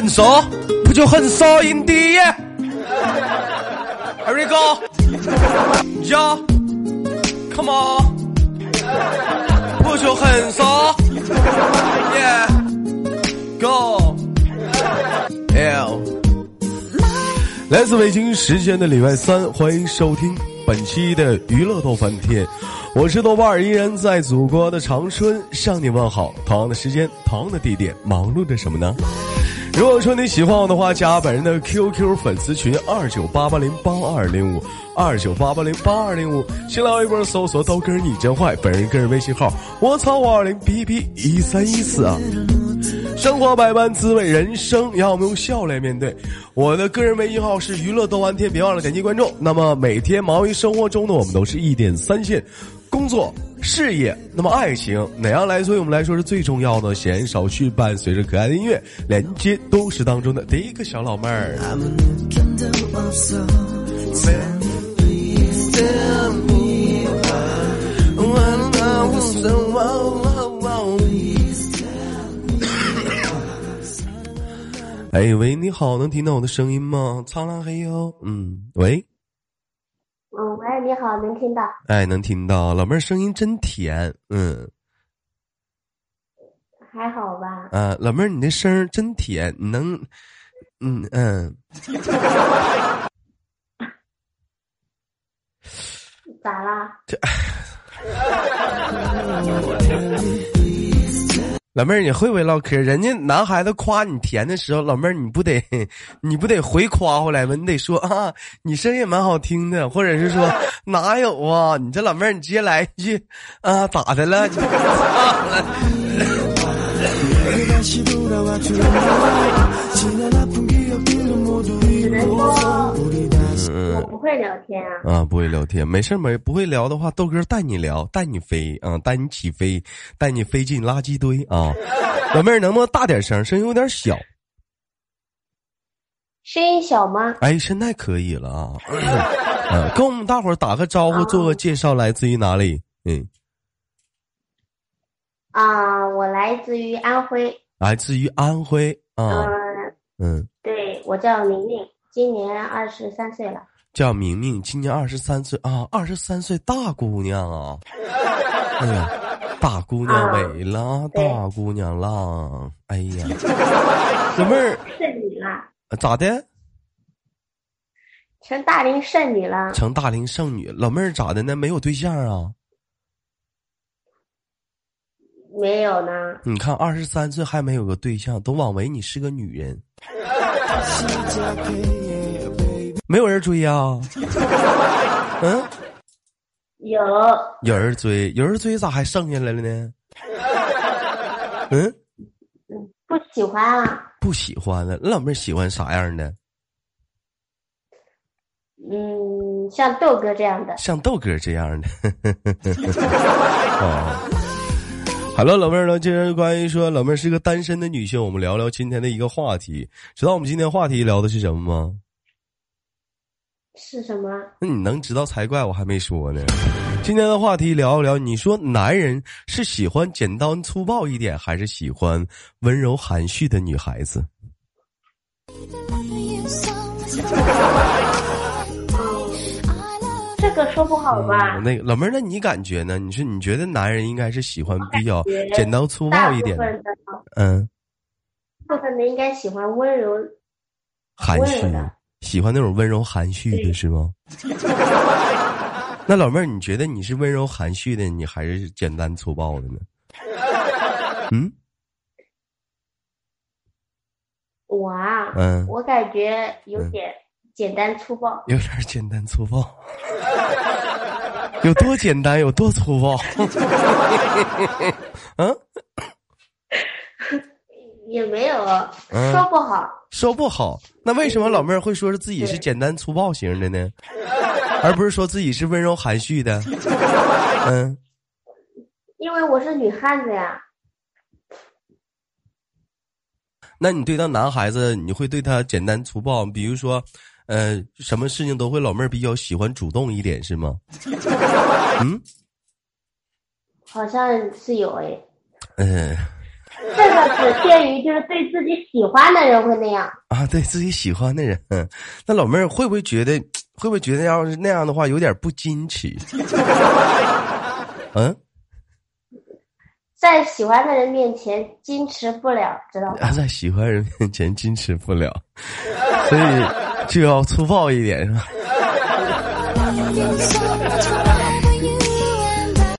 很骚，不就很骚，Indeed。Here we go. Yeah, come on. 不就很骚？Yeah, go. L. 来自北京时间的礼拜三，欢迎收听本期的娱乐逗翻天，我是豆瓣儿，依然在祖国的长春向你问好。同样的时间，同样的地点，忙碌着什么呢？如果说你喜欢我的话，加本人的 QQ 粉丝群二九八八零八二零五二九八八零八二零五，新浪微博搜索刀哥你真坏，本人个人微信号我操五二零 B B 一三一四啊。生活百般滋味，人生要我们用笑来面对。我的个人微信号是娱乐豆完天，别忘了点击关注。那么每天忙于生活中的我们都是一点三线，工作、事业，那么爱情哪样来？对于我们来说是最重要的。闲少去，伴随着可爱的音乐，连接都市当中的第一个小老妹儿。哎喂，你好，能听到我的声音吗？苍狼黑哟，嗯，喂，嗯，喂，你好，能听到？哎，能听到，老妹儿声音真甜，嗯，还好吧？啊，老妹儿你那声儿真甜，你能，嗯嗯，咋啦？老妹儿，你会不会唠嗑？人家男孩子夸你甜的时候，老妹儿你不得你不得回夸回来吗？你得说啊，你声音蛮好听的，或者是说哪有啊？你这老妹儿，你直接来一句啊，咋的了？我不会聊天啊。啊，不会聊天，没事没不会聊的话，豆哥带你聊，带你飞啊，带你起飞，带你飞进垃圾堆啊。老妹儿，能不能大点声？声音有点小。声音小吗？哎，现在可以了啊。嗯，跟我们大伙儿打个招呼，做个介绍，来自于哪里？嗯。啊，我来自于安徽。来自于安徽啊。嗯。对，我叫明明，今年二十三岁了。叫明明，今年二十三岁啊，二十三岁大姑娘啊。哎呀，大姑娘美了，大姑娘啦！哎呀，老妹儿。剩女了。咋的？成大龄剩女了。成大龄剩女，老妹儿咋的呢？没有对象啊？没有呢。你看，二十三岁还没有个对象，都枉为你是个女人。没有人追呀？嗯，有。有人追，有人追，咋还剩下来了呢？嗯，不喜欢啊。不喜欢了，老妹儿喜欢啥样的？嗯，像豆哥这样的。像豆哥这样的。哦。好了，老妹儿呢？既然关于说老妹儿是个单身的女性，我们聊聊今天的一个话题。知道我们今天话题聊的是什么吗？是什么？那你能知道才怪，我还没说呢。今天的话题聊一聊，你说男人是喜欢简单粗暴一点，还是喜欢温柔含蓄的女孩子？这个说不好吧？那个老妹儿，那你感觉呢？你说你觉得男人应该是喜欢比较简单粗暴一点的？嗯，部分的应该喜欢温柔含蓄，喜欢那种温柔含蓄的是吗？那老妹儿，你觉得你是温柔含蓄的，你还是简单粗暴的呢？嗯，我啊，嗯，我感觉有点。简单粗暴，有点简单粗暴，有多简单有多粗暴？嗯，也没有说不好，说不好。那为什么老妹儿会说是自己是简单粗暴型的呢？而不是说自己是温柔含蓄的？嗯，因为我是女汉子呀。那你对待男孩子，你会对他简单粗暴？比如说。呃，什么事情都会，老妹儿比较喜欢主动一点，是吗？嗯，好像是有哎。嗯，这个只限于就是对自己喜欢的人会那样啊，对自己喜欢的人，那老妹儿会不会觉得会不会觉得要是那样的话有点不矜持？嗯，在喜欢的人面前矜持不了，知道吗？在喜欢人面前矜持不了，所以就要粗暴一点，是吧？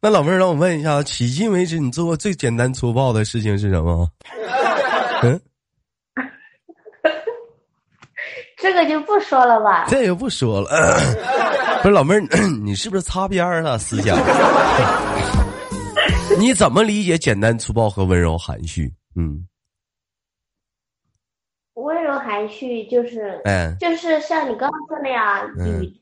那老妹儿，让我问一下，迄今为止你做过最简单粗暴的事情是什么？嗯，这个就不说了吧。这也不说了。不是老妹儿，你是不是擦边了思想？你怎么理解简单粗暴和温柔含蓄？嗯，温柔含蓄就是，嗯，就是像你刚刚说那样，女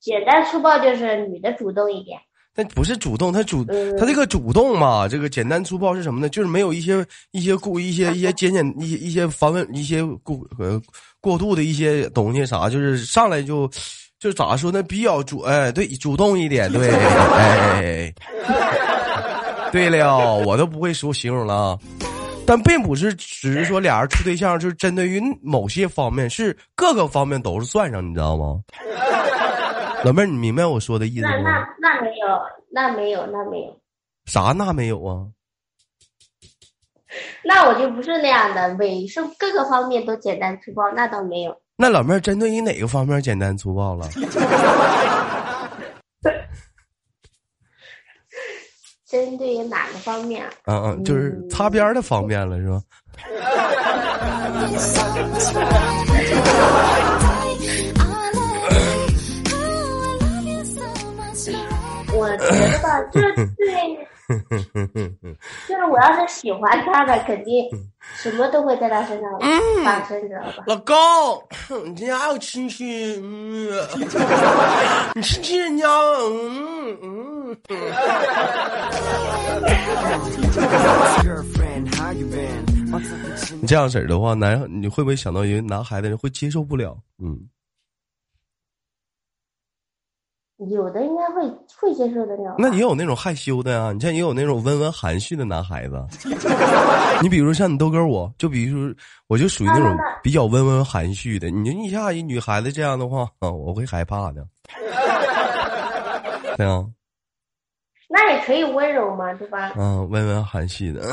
简单粗暴就是女的主动一点。那不是主动，他主他这个主动嘛，这个简单粗暴是什么呢？就是没有一些一些故一些一些简简一些一些繁文一些过呃过度的一些东西啥，就是上来就就咋说呢？比较主哎，对，主动一点，对，哎，对了，我都不会说形容了，但并不是只是说俩人处对象，就是针对于某些方面，是各个方面都是算上，你知道吗？老妹儿，你明白我说的意思吗？那那那没有，那没有，那没有。啥？那没有啊？那我就不是那样的，每是各个方面都简单粗暴，那倒没有。那老妹儿针对于哪个方面简单粗暴了？针对于哪个方面？嗯嗯，就是擦边的方面了，是吧？我觉得吧，这对，就是我要是喜欢他的，肯定什么都会在他身上发生，知道吧？老公，你今天还有亲戚？嗯，你亲亲人家？嗯嗯。你这样式儿的话，男你会不会想到，一个男孩子人会接受不了？嗯。有的应该会会接受得了，那也有那种害羞的呀。你像也有那种温文含蓄的男孩子，你比如像你豆哥，我就比如说，我就属于那种比较温文含蓄的。你你像一女孩子这样的话，我会害怕的。对啊。那也可以温柔嘛，对吧？嗯，温文含蓄的。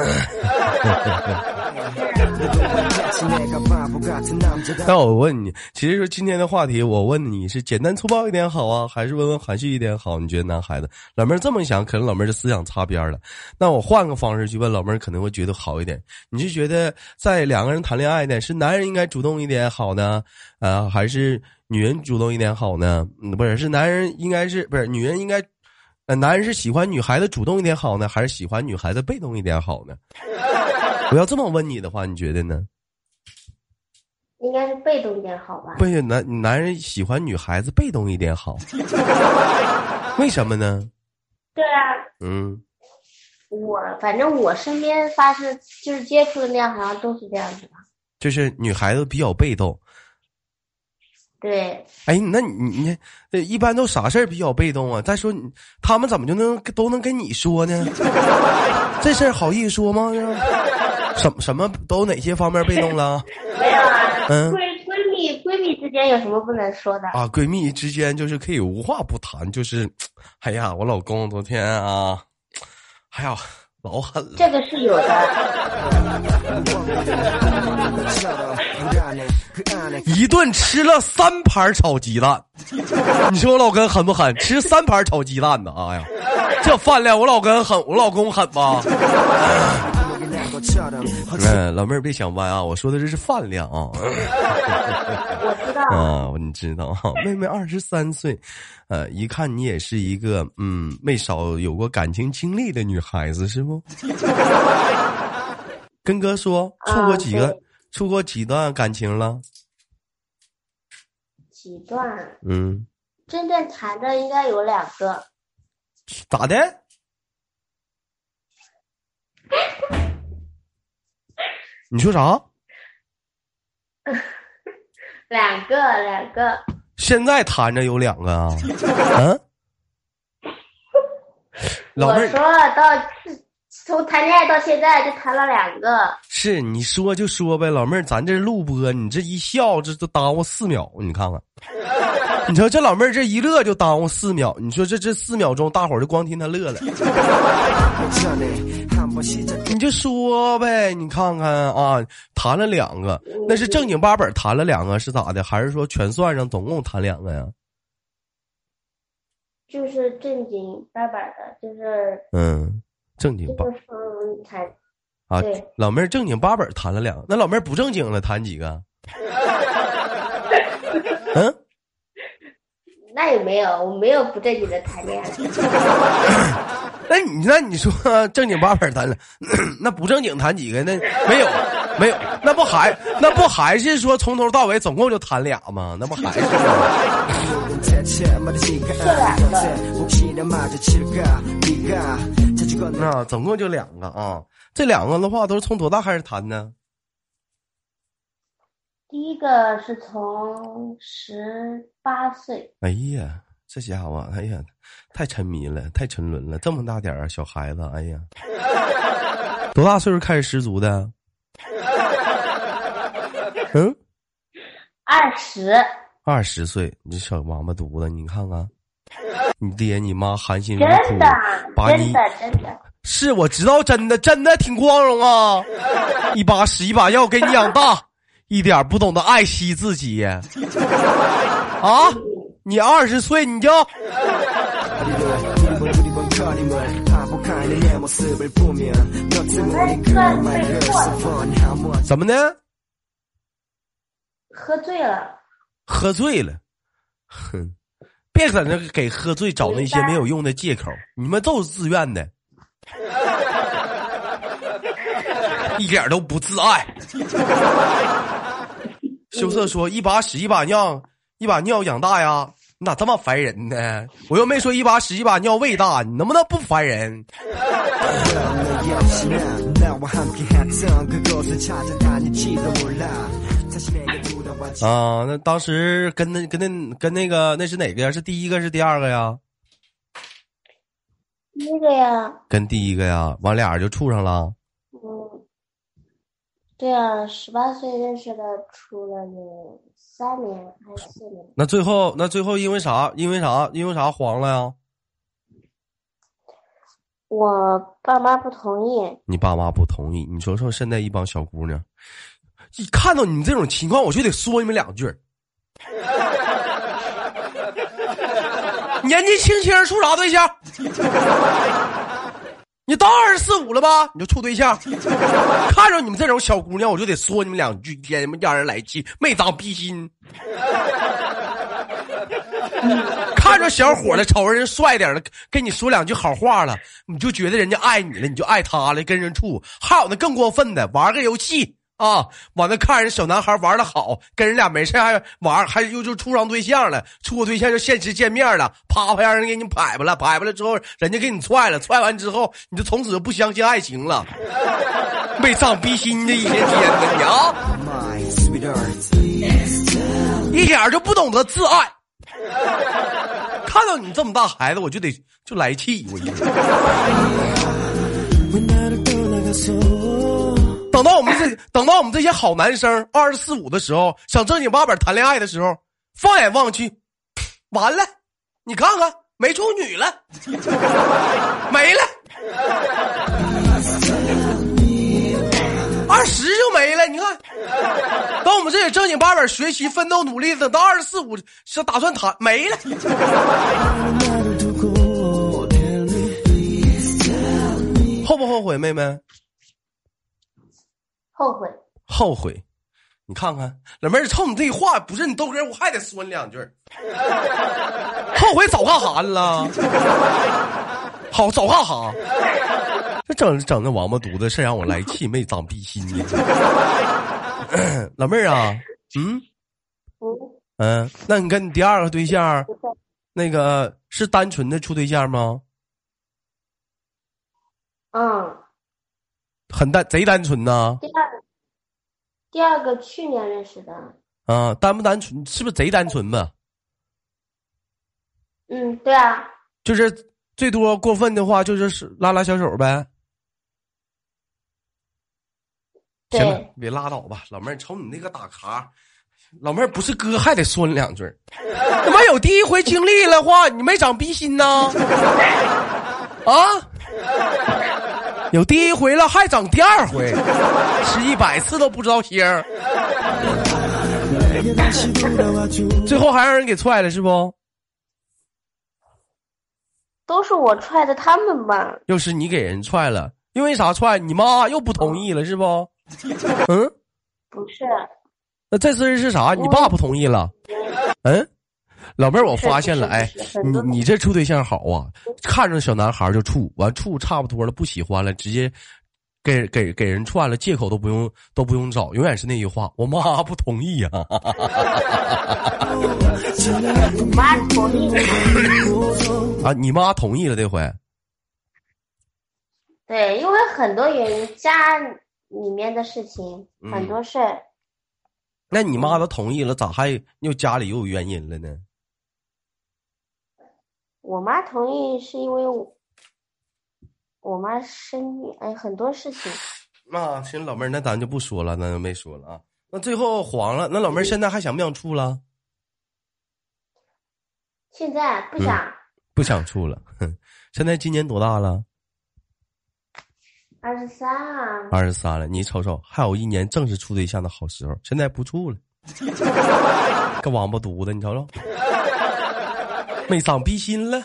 那我问你，其实说今天的话题，我问你是简单粗暴一点好啊，还是温文含蓄一点好？你觉得男孩子老妹儿这么想，可能老妹儿的思想擦边了。那我换个方式去问老妹儿，可能会觉得好一点。你是觉得在两个人谈恋爱呢，是男人应该主动一点好呢，啊，还是女人主动一点好呢？嗯，不是，是男人应该是不是女人应该？那男人是喜欢女孩子主动一点好呢，还是喜欢女孩子被动一点好呢？我要这么问你的话，你觉得呢？应该是被动一点好吧？不是，男男人喜欢女孩子被动一点好，为什么呢？对啊。嗯。我反正我身边发生就是接触的那样，好像都是这样子的。就是女孩子比较被动。对，哎，那你你一般都啥事儿比较被动啊？再说你他们怎么就能都能跟你说呢？这事儿好意思说吗？什什么都哪些方面被动了？没有啊，嗯，闺闺蜜闺蜜之间有什么不能说的啊？闺蜜之间就是可以无话不谈，就是，哎呀，我老公昨天啊，哎呀。老狠了，这个是有的。一顿吃了三盘炒鸡蛋，你说我老公狠不狠？吃三盘炒鸡蛋呢？哎呀，这饭量，我老公狠，我老公狠吧？嗯，老妹儿别想歪啊！我说的这是饭量啊。我知道啊，你知道啊？妹妹二十三岁，呃，一看你也是一个嗯，没少有过感情经历的女孩子，是不？跟哥说，处过几个，处过几段感情了？几段？嗯，真正谈的应该有两个。咋的？你说啥？两个，两个。现在谈着有两个啊？嗯。我说到从谈恋爱到现在就谈了两个。是你说就说呗，老妹儿，咱这录播，你这一笑，这都耽误四秒，你看看。你说这老妹儿这一乐就耽误四秒，你说这这四秒钟，大伙儿就光听她乐了。你就说呗，你看看啊，谈了两个，那是正经八本谈了两个是咋的？还是说全算上总共谈两个呀？就是正经八百的，就是嗯，正经八啊，老妹儿正经八本谈了两个，那老妹儿不正经了谈几个？嗯，那也没有，我没有不正经的谈恋爱。那你那你说正经八本谈了，那不正经谈几个？那没有没有，那不还那不还是说从头到尾总共就谈俩吗？那不还是吗？那总共就两个啊，这两个的话都是从多大开始谈呢？第一个是从十八岁，哎呀，这家伙，哎呀，太沉迷了，太沉沦了，这么大点儿小孩子，哎呀，多大岁数开始十足的？嗯，二十，二十岁，你这小王八犊子，你看看，你爹你妈含辛茹真苦的，把你真的，真的，是我知道，真的真的挺光荣啊！一把屎一把药给你养大，一点不懂得爱惜自己。啊！你二十岁你就怎么的？喝醉了，喝醉了，哼！别在那给喝醉找那些没有用的借口，你们都是自愿的，一点都不自爱。羞涩说：“一把屎一把尿，一把尿养大呀，你咋这么烦人呢？我又没说一把屎一把尿喂大，你能不能不烦人？” 啊，那当时跟那跟那跟那个那是哪个呀？是第一个是第二个呀？第一个呀，跟第一个呀，完俩人就处上了。嗯，对啊，十八岁认识的，处了有三年还是四年？那最后那最后因为啥？因为啥？因为啥黄了呀？我爸妈不同意，你爸妈不同意。你说说现在一帮小姑娘，一看到你们这种情况，我就得说你们两句儿。年纪轻轻处啥对象？你到二十四五了吧？你就处对象？看着你们这种小姑娘，我就得说你们两句，天让人来气，没长逼心。看着小伙了，瞅着人帅点了，跟你说两句好话了，你就觉得人家爱你了，你就爱他了，跟人处。还有那更过分的，玩个游戏啊，完了看人小男孩玩的好，跟人俩没事还玩，还又就处上对象了，处个对象就现实见面了，啪啪让人给你拍吧了，拍吧了之后，人家给你踹了，踹完之后，你就从此就不相信爱情了，没长逼心的一天天的你啊，一点就不懂得自爱。看到你这么大孩子，我就得就来气，我一等到我们这些好男生二十四五的时候，想正经八百谈恋爱的时候，放眼望去，完了，你看看没处女了，没了，二十就没了。你看，等我们这些正经八百学习奋斗努力，等到二十四五是打算谈没了。后不后悔，妹妹？后悔。后悔。你看看，老妹儿，冲你这话，不是你豆哥，我还得说你两句。后悔早干啥了？好，早干啥？这整整那王八犊子，是让我来气，没长逼心呢。老妹儿啊，嗯嗯，嗯，那你跟你第二个对象，那个是单纯的处对象吗？嗯，很单，贼单纯呐。第二个，第二个去年认识的。啊，单不单纯？是不是贼单纯吧？嗯，对啊，就是最多过分的话，就是是拉拉小手呗。行了，别拉倒吧，老妹儿，瞅你那个打卡，老妹儿不是哥还得说你两句儿。他妈有第一回经历了话，你没长逼心呐？啊？有第一回了，还长第二回，吃一百次都不知道腥儿，最后还让人给踹了是不？都是我踹的他们吧？又是你给人踹了，因为啥踹？你妈又不同意了是不？嗯，不是，那这次是啥？你爸不同意了？嗯，老妹儿，我发现了，哎你你这处对象好啊，看着小男孩就处，完处差不多了，不喜欢了，直接给给给人串了，借口都不用都不用找，永远是那句话，我妈不同意呀、我妈同意的。啊，你妈同意了这回，对，因为很多原因，家里面的事情嗯很多事儿，那你妈都同意了，咋还又家里又有原因了呢？我妈同意是因为我我妈生育，哎，很多事情。那行，老妹儿，那咱就不说了，那就没说了啊。那最后黄了，那老妹儿现在还想不想处了？现在不想，不想处了。哼，现在今年多大了？二十三啊，二十三了。你瞅瞅，还有一年正是处对象的好时候，现在不处了，个王八犊子，你瞅瞅，没长逼心了。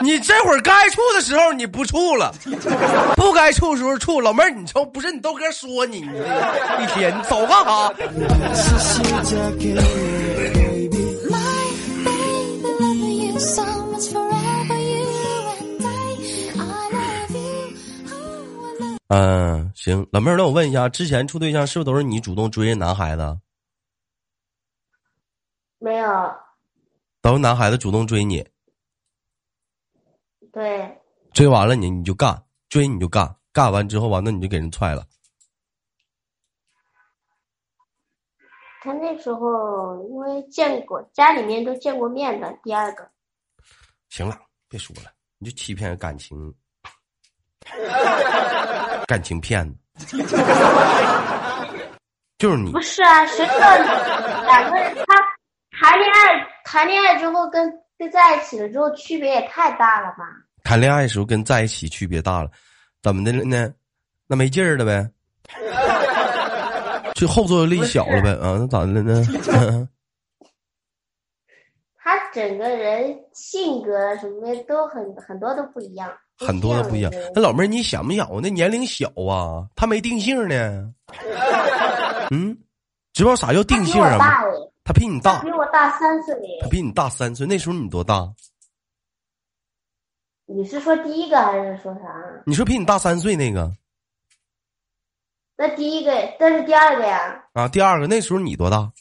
你这会儿该处的时候你不处了，不该处的时候处。老妹儿，你瞅，不是你豆哥说你，你一天你走干啥？My baby, loving you so much forever, you and I. I love you. Oh, I love 嗯，行，老妹儿，那我问一下，之前处对象是不是都是你主动追人男孩子？没有，都是男孩子主动追你，对，追完了你你就干，追你就干，干完之后完了你就给人踹了。他那时候因为见过，家里面都见过面的。第二个，行了，别说了，你就欺骗感情，感情骗子，就是你不是啊，谁知道两个人他谈恋爱，谈恋爱之后跟跟在一起了之后，区别也太大了吧？谈恋爱的时候跟在一起区别大了，怎么的了呢？那没劲儿了呗，就后坐力小了呗啊？那咋的了呢？他整个人性格什么的都很很多都不一样，很多都不一样。那老妹儿，你想没想过？那年龄小啊，他没定性呢。嗯，知道啥叫定性啊？他比你大比，我大三岁。他比你大三岁。那时候你多大？你是说第一个还是说啥？你说比你大三岁那个那第一个，这是第二个呀。啊？第二个那时候你多大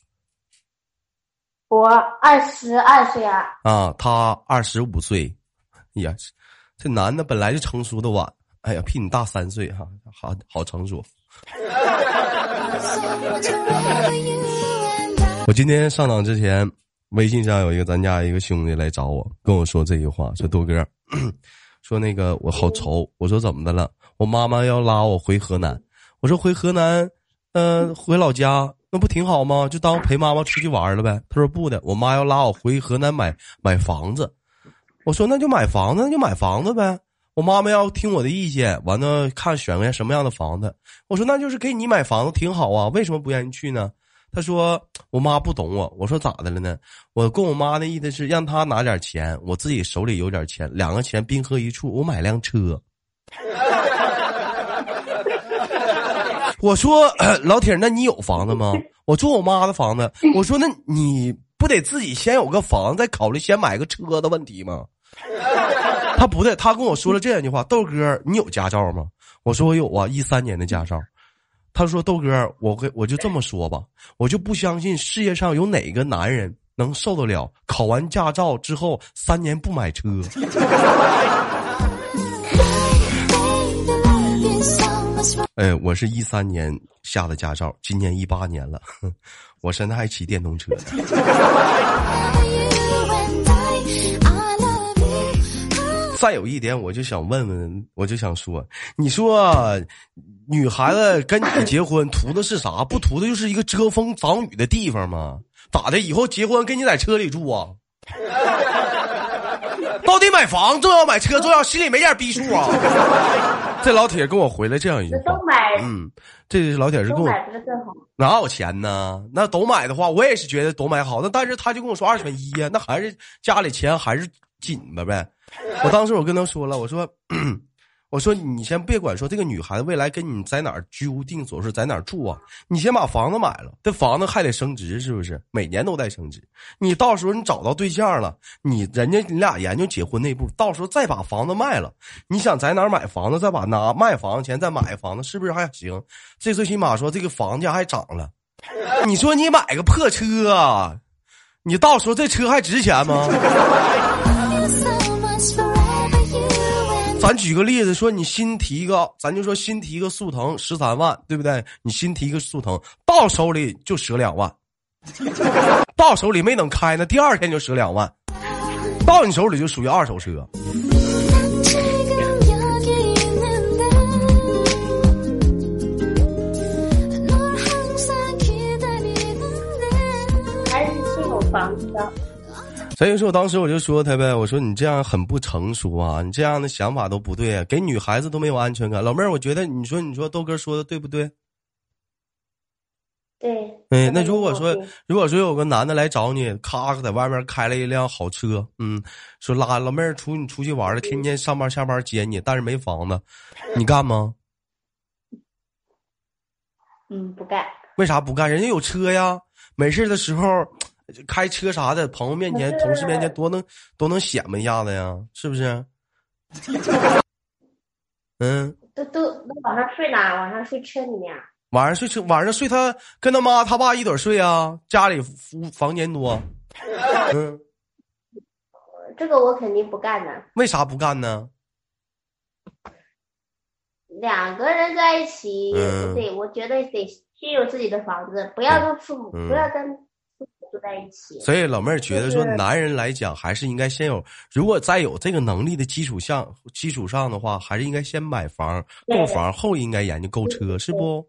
我二十二岁啊，啊？他二十五岁。哎呀，这男的本来就成熟的晚，哎呀，比你大三岁哈，好好成熟。我今天上档之前，微信上有一个咱家一个兄弟来找我，跟我说这句话，说豆哥，说那个我好愁。我说怎么的了？我妈妈要拉我回河南。我说回河南，呃，回老家那不挺好吗？就当陪妈妈出去玩了呗。他说不的，我妈要拉我回河南买买房子。我说那就买房子，那就买房子呗。我妈妈要听我的意见，完了看选个什么样的房子。我说那就是给你买房子挺好啊，为什么不愿意去呢？他说我妈不懂我。我说咋的了呢？我跟我妈的意思是让她拿点钱，我自己手里有点钱，两个钱冰河一处，我买辆车。我说老铁，那你有房子吗？我住我妈的房子。我说那你不得自己先有个房，再考虑先买个车的问题吗？他不对，他跟我说了这样一句话：豆哥，你有驾照吗？我说我有啊，一三年的驾照。他说豆哥，我跟我就这么说吧，我就不相信世界上有哪个男人能受得了考完驾照之后三年不买车。哎，我是一三年下的驾照，今年一八年了，哼 我现在还骑电动车 再有一点，我就想问问，我就想说，你说女孩子跟你结婚图的是啥？不图的就是一个遮风挡雨的地方吗？咋的？以后结婚跟你在车里住啊？到底买房重要，买车重要，心里没点逼数啊？这老铁跟我回来这样一句话，那都买，嗯，这老铁是跟我？哪有钱呢？那都买的话，我也是觉得都买好。那但是他就跟我说二选一呀，那还是家里钱还是紧巴呗。我当时我跟他说了，我说，我说你先别管说这个女孩子未来跟你在哪儿居无定所，是在哪儿住啊？你先把房子买了，这房子还得升值，是不是？每年都在升值。你到时候你找到对象了，你人家你俩研究结婚那步，到时候再把房子卖了，你想在哪儿买房子，再把拿卖房子钱再买房子，是不是还行？这最起码说这个房价还涨了。你说你买个破车啊，你到时候这车还值钱吗？咱举个例子说你新提一个咱就说新提一个速腾十三万对不对？你新提一个速腾到手里就折两万。到手里没等开呢第二天就折两万。到你手里就属于二手车。还是有房子。的所以说，我当时我就说他呗，我说你这样很不成熟啊，你这样的想法都不对啊，给女孩子都没有安全感。老妹儿，我觉得你说你说豆哥说的对不对？对。哎，那如果说如果说有个男的来找你，咔在外面开了一辆好车，嗯，说拉老妹儿出你出去玩了，天天上班下班接你，但是没房子，你干吗？嗯，不干。为啥不干？人家有车呀，没事的时候开车啥的，朋友面前、同事面前多能多能显摆一下子呀，是不是？嗯，都都都晚上睡哪？晚上睡车里面啊？晚上睡车，晚上睡他跟他妈他爸一堆儿睡啊，家里屋房间多。嗯，这个我肯定不干的。为啥不干呢？两个人在一起，嗯对，我觉得得先有自己的房子，不要跟父母，嗯不要跟在一起。所以老妹儿觉得说，男人来讲还是应该先有，如果在有这个能力的基础上基础上的话，还是应该先买房购房，后应该研究购车，是不？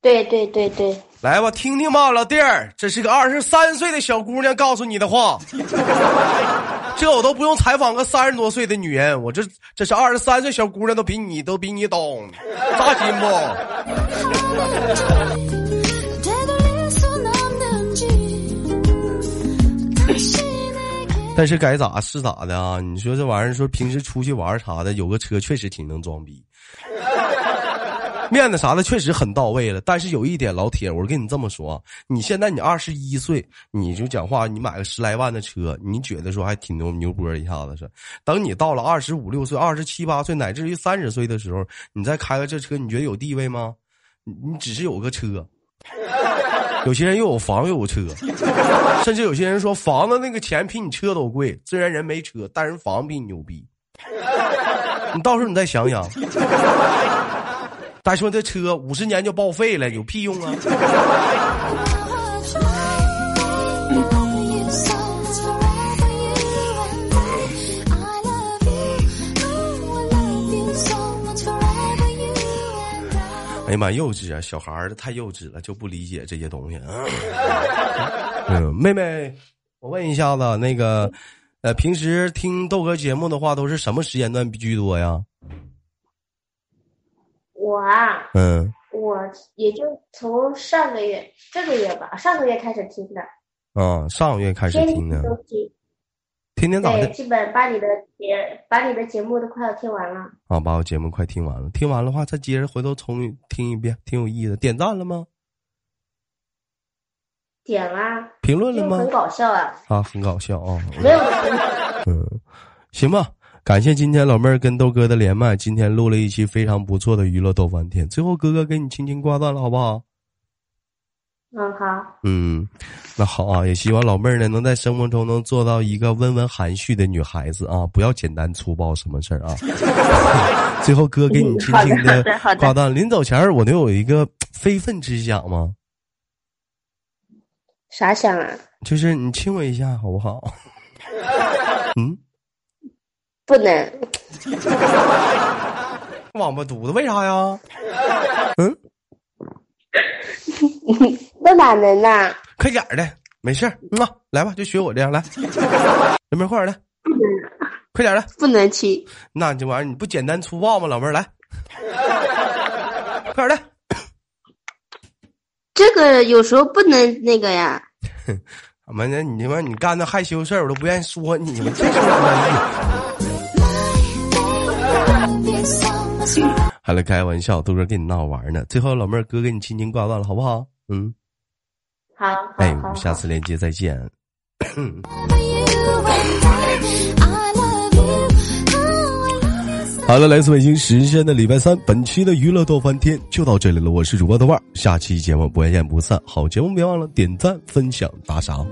对对对对，来吧，听听吧，老弟儿，这是个二十三岁的小姑娘告诉你的话，这我都不用采访个三十多岁的女人，我这这是二十三岁小姑娘都比你都比你懂，扎心不？但是该咋是咋的啊？你说这玩意儿，说平时出去玩啥的，有个车确实挺能装逼，面子啥的确实很到位了。但是有一点，老铁，我跟你这么说，你现在你二十一岁，你就讲话，你买个十来万的车，你觉得说还挺牛牛波一下子是？等你到了二十五六岁、二十七八岁，乃至于三十岁的时候，你再开个这车，你觉得有地位吗？你你只是有个车。有些人又有房又有车，甚至有些人说房子那个钱比你车都贵。虽然人没车，但人房比你牛逼。你到时候你再想想，再说这车五十年就报废了，有屁用啊！哎呀妈，幼稚啊！小孩儿太幼稚了，就不理解这些东西。嗯，妹妹，我问一下子，那个，呃，平时听豆哥节目的话，都是什么时间段居多呀？我啊，嗯我也就从上个月、这个月吧，上个月开始听的，啊，上个月开始听的，都听。天天早上，？基本把你的节把你的节目都快要听完了。啊，把我节目快听完了，听完的话再接着回头重听一遍，挺有意思。点赞了吗？点啦，评论了吗很？搞笑啊，啊，很搞笑啊。没有评 嗯，行吧，感谢今天老妹儿跟豆哥的连麦，今天录了一期非常不错的娱乐豆翻天。最后哥哥给你轻轻挂断了，好不好？嗯，好，嗯，那好啊，也希望老妹儿呢能在生活中能做到一个温文含蓄的女孩子啊，不要简单粗暴什么事儿啊。最后哥给你轻轻的挂断，临走前儿我能有一个非分之想吗？啥想啊？就是你亲我一下好不好？嗯，不不能。王八犊子，为啥呀？嗯，那哪能呢？快点儿的，没事儿，嗯啊，来吧，就学我这样来，老妹儿快点儿的，快点儿的，不能亲。那这玩意儿你不简单粗暴吗？老妹儿来，快点儿的。这个有时候不能那个呀。怎么的？你他妈你干那害羞事儿，我都不愿意说你。们这说还来开玩笑，都是跟你闹玩呢。最后，老妹儿哥给你轻轻挂断了，好不好？嗯，好，哎，我们下次连接再见。好了，来自北京时间的礼拜三，本期的娱乐逗翻天就到这里了。我是主播豆瓣儿，下期节目不见不散。好节目别忘了点赞、分享、打赏。